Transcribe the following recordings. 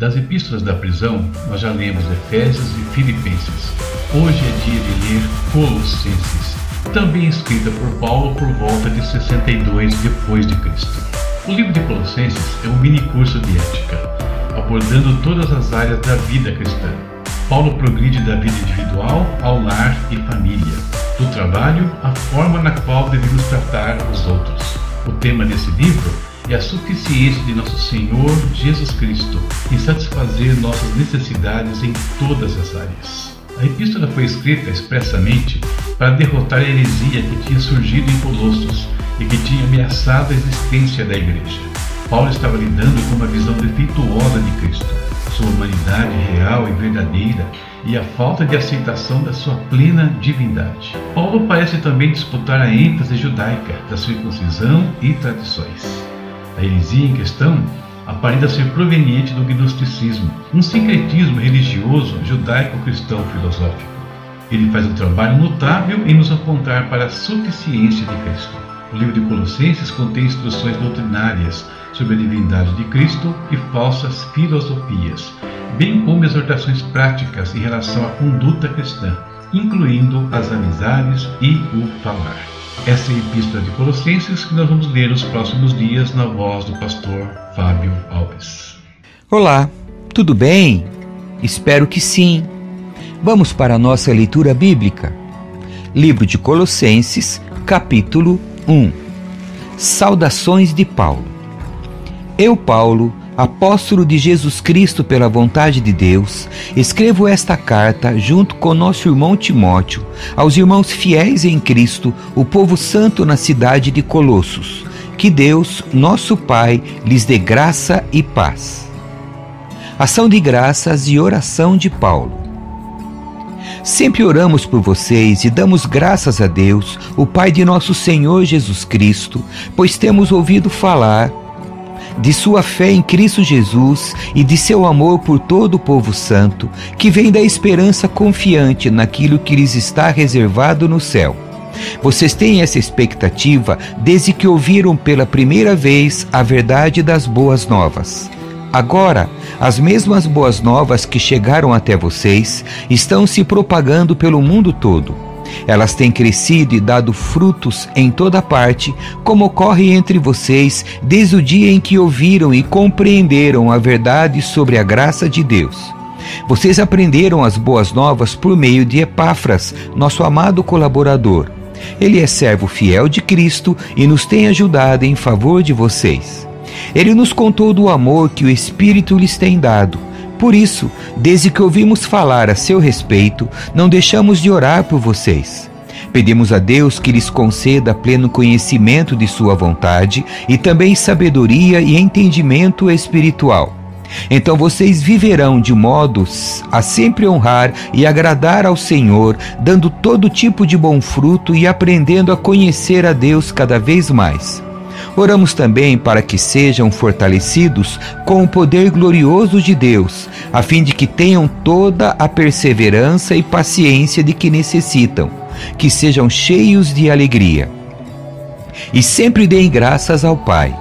Das epístolas da prisão, nós já lemos Efésios e Filipenses. Hoje é dia de ler Colossenses, também escrita por Paulo por volta de 62 depois de Cristo. O livro de Colossenses é um mini curso de ética, abordando todas as áreas da vida cristã. Paulo progride da vida individual ao lar e família, do trabalho à forma na qual devemos tratar os outros. O tema desse livro é a suficiência de nosso Senhor Jesus Cristo em satisfazer nossas necessidades em todas as áreas. A epístola foi escrita expressamente para derrotar a heresia que tinha surgido em Colossos e que tinha ameaçado a existência da igreja. Paulo estava lidando com uma visão defeituosa de Cristo, sua humanidade real e verdadeira e a falta de aceitação da sua plena divindade. Paulo parece também disputar a ênfase judaica da circuncisão e tradições. A heresia em questão aparenta ser proveniente do gnosticismo, um sincretismo religioso judaico-cristão filosófico. Ele faz um trabalho notável em nos apontar para a suficiência de Cristo. O livro de Colossenses contém instruções doutrinárias sobre a divindade de Cristo e falsas filosofias, bem como exortações práticas em relação à conduta cristã, incluindo as amizades e o falar. Essa é Epístola de Colossenses que nós vamos ler nos próximos dias na voz do pastor Fábio Alves. Olá, tudo bem? Espero que sim. Vamos para a nossa leitura bíblica. Livro de Colossenses, capítulo 1. Saudações de Paulo. Eu, Paulo, apóstolo de Jesus Cristo pela vontade de Deus, escrevo esta carta junto com nosso irmão Timóteo, aos irmãos fiéis em Cristo, o povo santo na cidade de Colossos. Que Deus, nosso Pai, lhes dê graça e paz. Ação de graças e oração de Paulo. Sempre oramos por vocês e damos graças a Deus, o Pai de nosso Senhor Jesus Cristo, pois temos ouvido falar de sua fé em Cristo Jesus e de seu amor por todo o povo santo, que vem da esperança confiante naquilo que lhes está reservado no céu. Vocês têm essa expectativa desde que ouviram pela primeira vez a verdade das boas novas. Agora, as mesmas boas novas que chegaram até vocês estão se propagando pelo mundo todo. Elas têm crescido e dado frutos em toda parte, como ocorre entre vocês desde o dia em que ouviram e compreenderam a verdade sobre a graça de Deus. Vocês aprenderam as boas novas por meio de Epáfras, nosso amado colaborador. Ele é servo fiel de Cristo e nos tem ajudado em favor de vocês. Ele nos contou do amor que o Espírito lhes tem dado por isso, desde que ouvimos falar a seu respeito, não deixamos de orar por vocês. Pedimos a Deus que lhes conceda pleno conhecimento de Sua vontade e também sabedoria e entendimento espiritual. Então vocês viverão de modos a sempre honrar e agradar ao Senhor, dando todo tipo de bom fruto e aprendendo a conhecer a Deus cada vez mais. Oramos também para que sejam fortalecidos com o poder glorioso de Deus, a fim de que tenham toda a perseverança e paciência de que necessitam, que sejam cheios de alegria. E sempre deem graças ao Pai.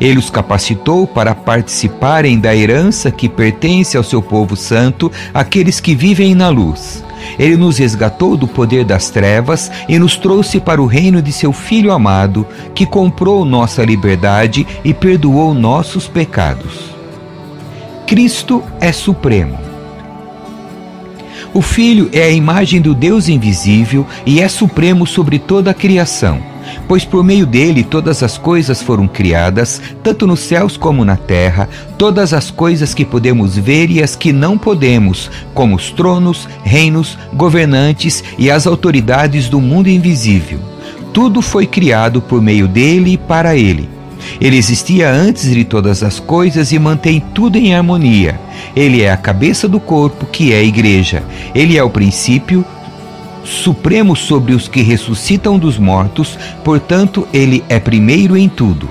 Ele os capacitou para participarem da herança que pertence ao seu povo santo, aqueles que vivem na luz. Ele nos resgatou do poder das trevas e nos trouxe para o reino de seu Filho amado, que comprou nossa liberdade e perdoou nossos pecados. Cristo é supremo. O Filho é a imagem do Deus invisível e é supremo sobre toda a criação pois por meio dele todas as coisas foram criadas, tanto nos céus como na terra, todas as coisas que podemos ver e as que não podemos, como os tronos, reinos, governantes e as autoridades do mundo invisível. Tudo foi criado por meio dele e para ele. Ele existia antes de todas as coisas e mantém tudo em harmonia. Ele é a cabeça do corpo, que é a igreja. Ele é o princípio, supremo sobre os que ressuscitam dos mortos, portanto, ele é primeiro em tudo.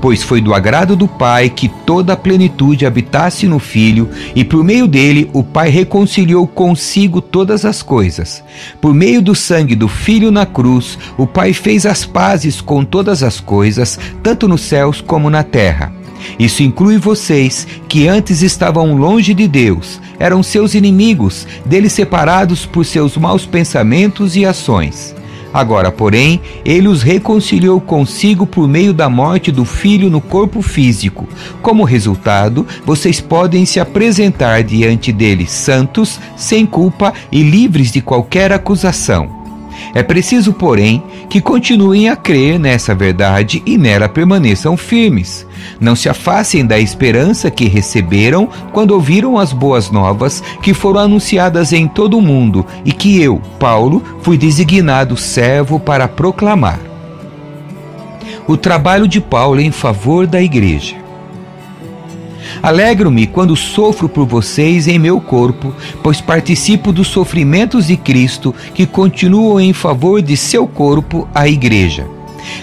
Pois foi do agrado do Pai que toda a plenitude habitasse no Filho, e por meio dele o Pai reconciliou consigo todas as coisas. Por meio do sangue do Filho na cruz, o Pai fez as pazes com todas as coisas, tanto nos céus como na terra Isso inclui vocês, que antes estavam longe de Deus, eram seus inimigos, dele separados por seus maus pensamentos e ações. Agora, porém, ele os reconciliou consigo por meio da morte do filho no corpo físico. Como resultado, vocês podem se apresentar diante dele santos, sem culpa e livres de qualquer acusação. É preciso, porém, que continuem a crer nessa verdade e nela permaneçam firmes. Não se afastem da esperança que receberam quando ouviram as boas novas que foram anunciadas em todo o mundo e que eu, Paulo, fui designado servo para proclamar. O trabalho de Paulo em favor da igreja. Alegro-me quando sofro por vocês em meu corpo, pois participo dos sofrimentos de Cristo que continuam em favor de seu corpo, a Igreja.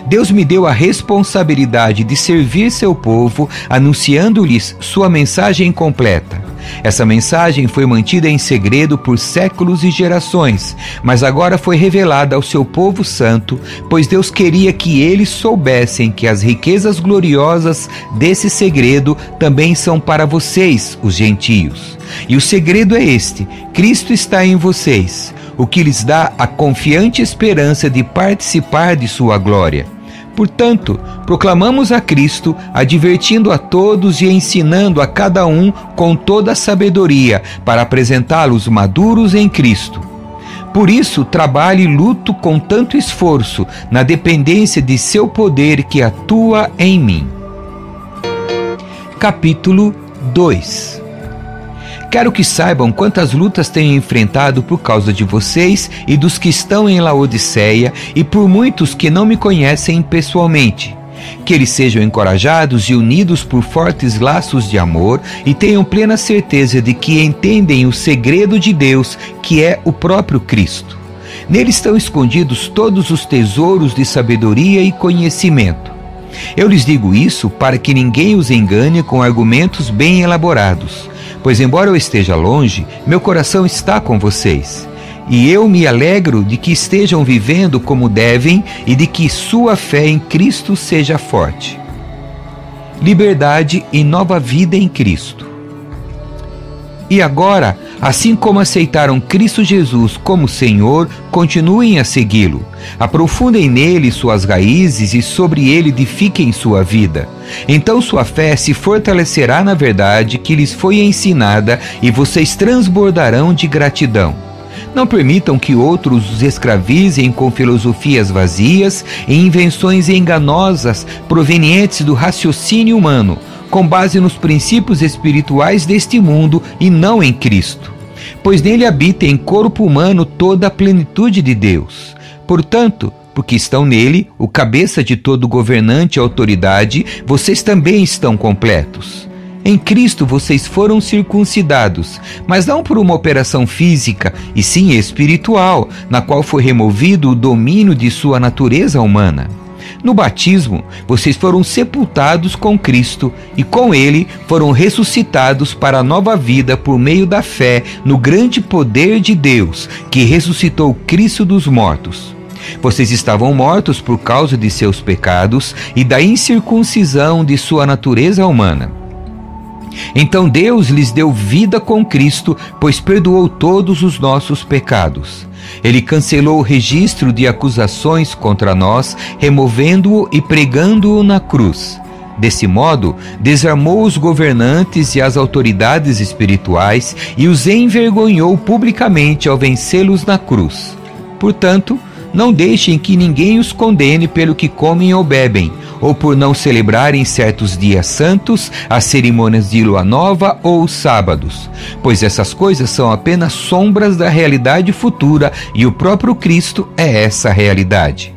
Deus me deu a responsabilidade de servir seu povo, anunciando-lhes sua mensagem completa. Essa mensagem foi mantida em segredo por séculos e gerações, mas agora foi revelada ao seu povo santo, pois Deus queria que eles soubessem que as riquezas gloriosas desse segredo também são para vocês, os gentios. E o segredo é este: Cristo está em vocês, o que lhes dá a confiante esperança de participar de sua glória. Portanto, proclamamos a Cristo, advertindo a todos e ensinando a cada um com toda a sabedoria, para apresentá-los maduros em Cristo. Por isso, trabalhe e luto com tanto esforço, na dependência de seu poder que atua em mim. Capítulo 2 Quero que saibam quantas lutas tenho enfrentado por causa de vocês e dos que estão em Laodiceia e por muitos que não me conhecem pessoalmente. Que eles sejam encorajados e unidos por fortes laços de amor e tenham plena certeza de que entendem o segredo de Deus, que é o próprio Cristo. Nele estão escondidos todos os tesouros de sabedoria e conhecimento. Eu lhes digo isso para que ninguém os engane com argumentos bem elaborados pois, embora eu esteja longe, meu coração está com vocês. E eu me alegro de que estejam vivendo como devem e de que sua fé em Cristo seja forte. Liberdade e nova vida em Cristo. E agora, assim como aceitaram Cristo Jesus como Senhor, continuem a segui-lo. Aprofundem nele suas raízes e sobre ele edifiquem sua vida. Então sua fé se fortalecerá na verdade que lhes foi ensinada e vocês transbordarão de gratidão. Não permitam que outros os escravizem com filosofias vazias e invenções enganosas provenientes do raciocínio humano com base nos princípios espirituais deste mundo e não em Cristo. Pois nele habita em corpo humano toda a plenitude de Deus. Portanto, porque estão nele, o cabeça de todo governante e autoridade, vocês também estão completos. Em Cristo vocês foram circuncidados, mas não por uma operação física, e sim espiritual, na qual foi removido o domínio de sua natureza humana. No batismo, vocês foram sepultados com Cristo e com Ele foram ressuscitados para a nova vida por meio da fé no grande poder de Deus, que ressuscitou Cristo dos mortos. Vocês estavam mortos por causa de seus pecados e da incircuncisão de sua natureza humana. Então Deus lhes deu vida com Cristo, pois perdoou todos os nossos pecados. Ele cancelou o registro de acusações contra nós, removendo-o e pregando-o na cruz. Desse modo, desarmou os governantes e as autoridades espirituais e os envergonhou publicamente ao vencê-los na cruz. Portanto, não deixem que ninguém os condene pelo que comem ou bebem, ou por não celebrarem certos dias santos, as cerimônias de lua nova ou os sábados, pois essas coisas são apenas sombras da realidade futura e o próprio Cristo é essa realidade.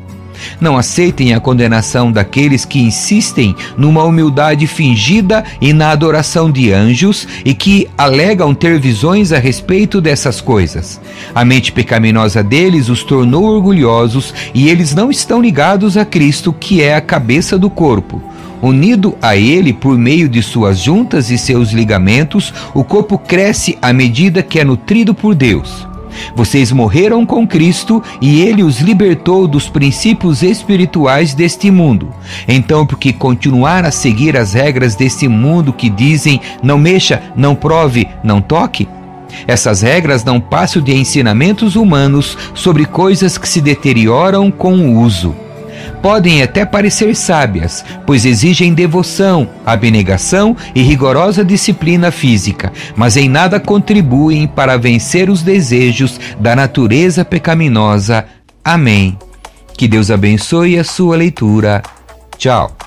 Não aceitem a condenação daqueles que insistem numa humildade fingida e na adoração de anjos e que alegam ter visões a respeito dessas coisas. A mente pecaminosa deles os tornou orgulhosos e eles não estão ligados a Cristo, que é a cabeça do corpo. Unido a ele por meio de suas juntas e seus ligamentos, o corpo cresce à medida que é nutrido por Deus. Vocês morreram com Cristo e ele os libertou dos princípios espirituais deste mundo. Então, por que continuar a seguir as regras deste mundo que dizem não mexa, não prove, não toque? Essas regras não passam de ensinamentos humanos sobre coisas que se deterioram com o uso. Podem até parecer sábias, pois exigem devoção, abnegação e rigorosa disciplina física, mas em nada contribuem para vencer os desejos da natureza pecaminosa. Amém. Que Deus abençoe a sua leitura. Tchau.